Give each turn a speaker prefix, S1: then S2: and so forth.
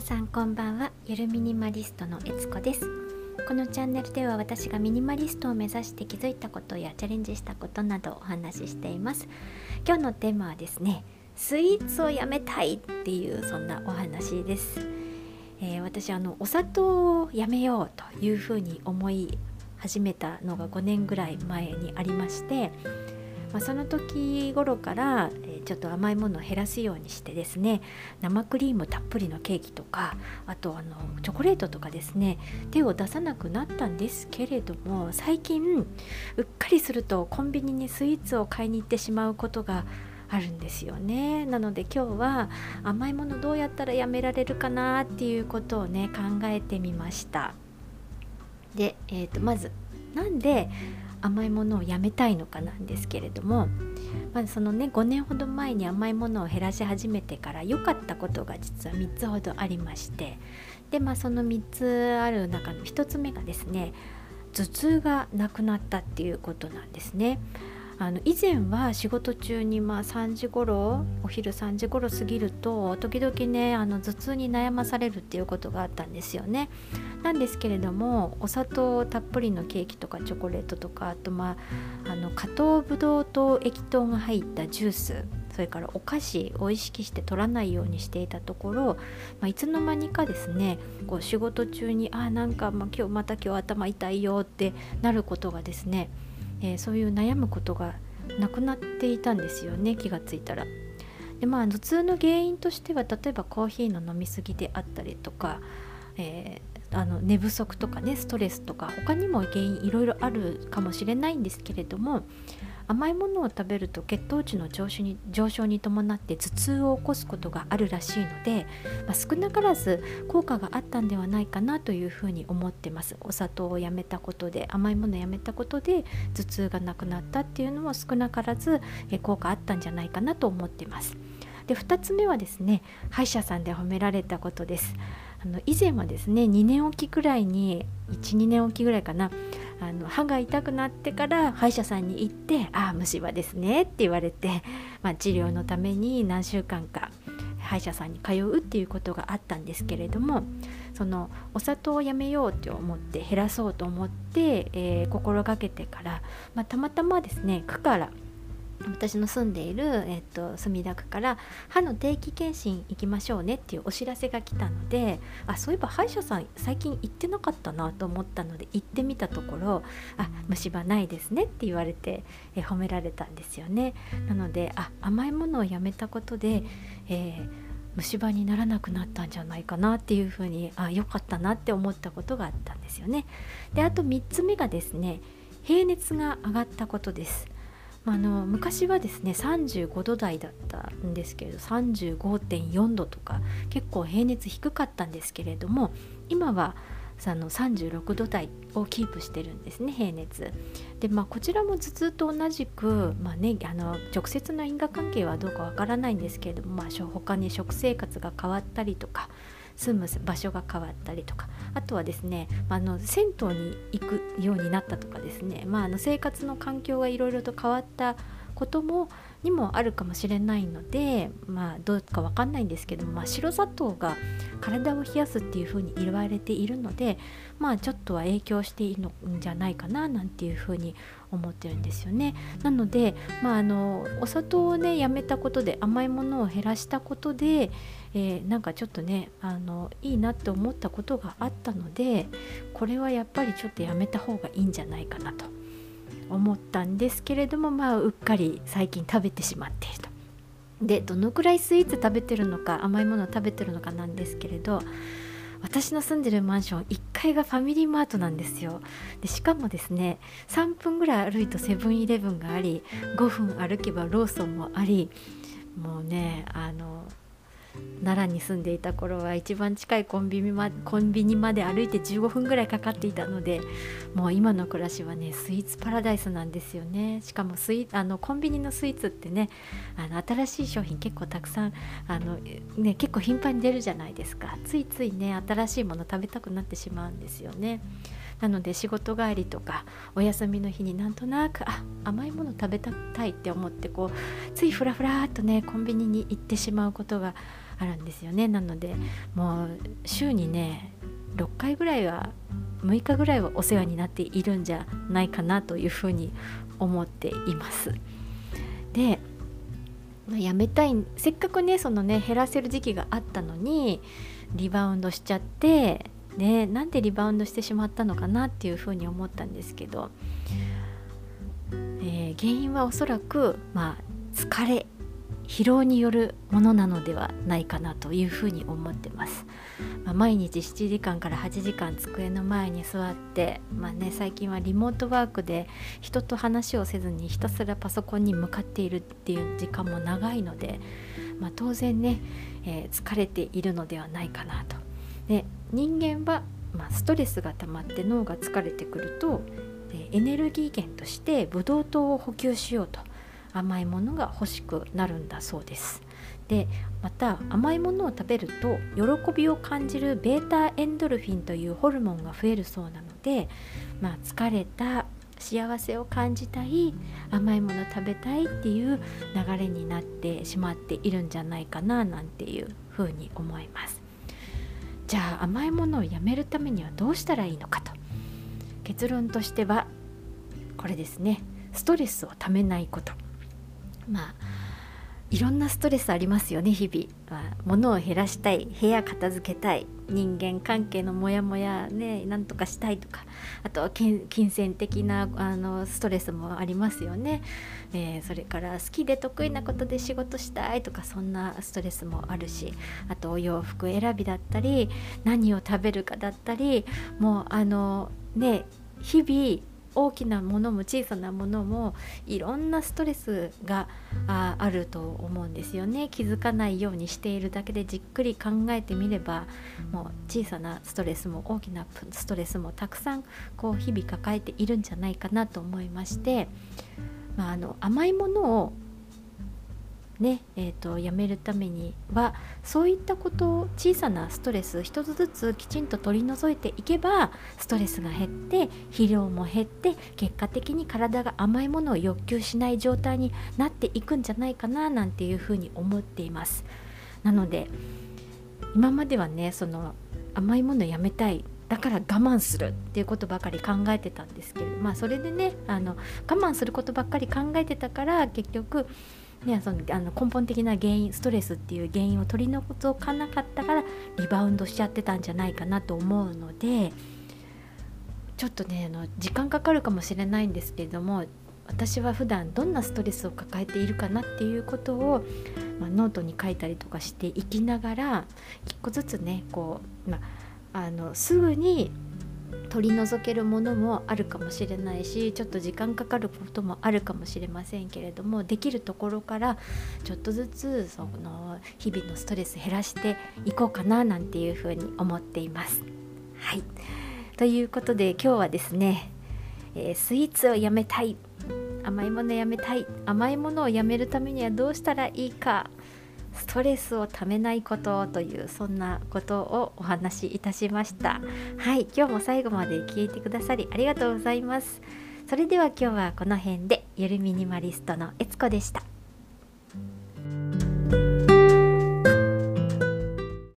S1: 皆さんこんばんは。ゆるミニマリストのえつこです。このチャンネルでは私がミニマリストを目指して気づいたことやチャレンジしたことなどお話ししています。今日のテーマはですねスイーツをやめたいっていうそんなお話です、えー、私あのお砂糖をやめようというふうに思い始めたのが5年ぐらい前にありましてまあ、その時頃から、ちょっと甘いものを減らすようにしてですね生クリームたっぷりのケーキとかあとあのチョコレートとかですね手を出さなくなったんですけれども最近うっかりするとコンビニにスイーツを買いに行ってしまうことがあるんですよね。なので今日は甘いものどうやったらやめられるかなっていうことをね考えてみました。で、えーとまずなんで甘いものをやめたいのかなんですけれども、まずそのね5年ほど前に甘いものを減らし始めてから良かったことが実は3つほどありましてでまあその3つある中の1つ目がですね頭痛がなくなったっていうことなんですね。あの以前は仕事中にまあ3時頃お昼3時頃過ぎると時々ねあの頭痛に悩まされるっていうことがあったんですよね。なんですけれどもお砂糖たっぷりのケーキとかチョコレートとかあとまああの加糖ブドウ糖液糖が入ったジュースそれからお菓子を意識して取らないようにしていたところ、まあ、いつの間にかですねこう仕事中にあなんか、ま、今日また今日頭痛いよってなることがですねえー、そういう悩むことがなくなっていたんですよね気がついたら。でまあ頭痛の原因としては例えばコーヒーの飲み過ぎであったりとか、えー、あの寝不足とかねストレスとか他にも原因いろいろあるかもしれないんですけれども甘いものを食べると血糖値の上昇に上昇に伴って頭痛を起こすことがあるらしいので、まあ、少なからず効果があったんではないかなというふうに思ってます。お砂糖をやめたことで甘いものをやめたことで頭痛がなくなったっていうのも少なからず効果あったんじゃないかなと思ってます。で2つ目はですね歯医者さんで褒められたことです。あの以前はですね2年おきくらいに12年おきぐらいかなあの歯が痛くなってから歯医者さんに行って「ああ虫歯ですね」って言われて、まあ、治療のために何週間か歯医者さんに通うっていうことがあったんですけれどもそのお砂糖をやめようと思って減らそうと思って、えー、心がけてから、まあ、たまたまですね区から私の住んでいる、えっと、墨田区から歯の定期検診行きましょうねっていうお知らせが来たのであそういえば歯医者さん最近行ってなかったなと思ったので行ってみたところあ虫歯ないですねって言われて、え褒められたんですよね。なのであ甘いものをやめたことで、えー、虫歯にならなくなったんじゃないかなっていうふうにあ良かったなって思ったことがあったんですよね。であと3つ目がですね平熱が上がったことです。あの昔はですね35度台だったんですけれど35.4度とか結構平熱低かったんですけれども今はあの36度台をキープしてるんですね平熱。でまあこちらも頭痛と同じく、まあね、あの直接の因果関係はどうかわからないんですけれども、まあ、他に食生活が変わったりとか住む場所が変わったりとかあとはですね、まあ、の銭湯に行くようになったとかですね、まあ、あの生活の環境がいろいろと変わったこともにもあるかもしれないのでまあどうかわかんないんですけども、まあ、白砂糖が体を冷やすっていうふうに言われているのでまあちょっとは影響しているんじゃないかななんていうふうに思ってるんですよね。なので、まあ、あのお砂糖をねやめたことで甘いものを減らしたことで、えー、なんかちょっとねあのいいなって思ったことがあったのでこれはやっぱりちょっとやめた方がいいんじゃないかなと思ったんですけれどもまあうっかり最近食べてしまっていると。でどのくらいスイーツ食べてるのか甘いものを食べてるのかなんですけれど私の住んでるマンション1階がファミリーマートなんですよでしかもですね3分ぐらい歩いとセブンイレブンがあり5分歩けばローソンもありもうねあの奈良に住んでいた頃は一番近いコンビニまコンビニまで歩いて15分ぐらいかかっていたのでもう今の暮らしはねスイーツパラダイスなんですよねしかもスイあのコンビニのスイーツってねあの新しい商品結構たくさんあの、ね、結構頻繁に出るじゃないですかついついね新しいもの食べたくなってしまうんですよね。なので仕事帰りとかお休みの日になんとなくあ甘いもの食べたいって思ってこうついふらふらっとねコンビニに行ってしまうことがあるんですよねなのでもう週にね6回ぐらいは6日ぐらいはお世話になっているんじゃないかなというふうに思っています。でやめたいせっかくねそのね減らせる時期があったのにリバウンドしちゃってねなんでリバウンドしてしまったのかなっていうふうに思ったんですけど、えー、原因はおそらくまあ疲れ疲労によるものなのではないかなというふうに思ってます、まあ、毎日7時間から8時間机の前に座って、まあね、最近はリモートワークで人と話をせずにひたすらパソコンに向かっているっていう時間も長いので、まあ、当然ね、えー、疲れているのではないかなと。で人間は、まあ、ストレスが溜まって脳が疲れてくるとエネルギー源としてブドウ糖を補給しようと甘いものが欲しくなるんだそうです。でまた甘いものを食べると喜びを感じる β エンドルフィンというホルモンが増えるそうなので、まあ、疲れた幸せを感じたい甘いもの食べたいっていう流れになってしまっているんじゃないかななんていうふうに思います。じゃあ甘いものをやめるためにはどうしたらいいのかと。結論としてはこれですね。ストレスをためないこと。まあいろんなストレスありますよね日々、まあ、物を減らしたい部屋片付けたい人間関係のモヤモヤねなんとかしたいとか。あとは金銭的なあのストレスもありますよね、えー、それから好きで得意なことで仕事したいとかそんなストレスもあるし。あとお洋服選びだったり何を食べるかだったりもうあのね日々大きなものも小さなものもいろんなストレスがああると思うんですよね。気づかないようにしているだけでじっくり考えてみればもう小さなストレスも大きなストレスもたくさんこう日々抱えているんじゃないかなと思いまして、まあ、あの甘いものをねえーと、やめるためにはそういったことを小さなストレス一つずつきちんと取り除いていけばストレスが減って疲労も減って結果的に体が甘いものを欲求しない状態になっていくんじゃないかななんていうふうに思っています。なので今まではねその甘いものやめたいだから我慢するっていうことばかり考えてたんですけれどまあそれでねあの我慢することばっかり考えてたから結局ね、そのあの根本的な原因ストレスっていう原因を取り除かなかったからリバウンドしちゃってたんじゃないかなと思うのでちょっとねあの時間かかるかもしれないんですけれども私は普段どんなストレスを抱えているかなっていうことを、まあ、ノートに書いたりとかしていきながら一個ずつねこう、まあ、あのすぐに取り除けるものもあるかもしれないしちょっと時間かかることもあるかもしれませんけれどもできるところからちょっとずつその日々のストレス減らしていこうかななんていうふうに思っています。はい。ということで今日はですね、えー、スイーツをやめたい。甘いものやめたい。甘いものをやめるためにはどうしたらいいかストレスをためないことというそんなことをお話しいたしました。はい今日も最後まで聞いてくださりありがとうございます。それでは今日はこの辺でゆるミニマリストのえつこでした。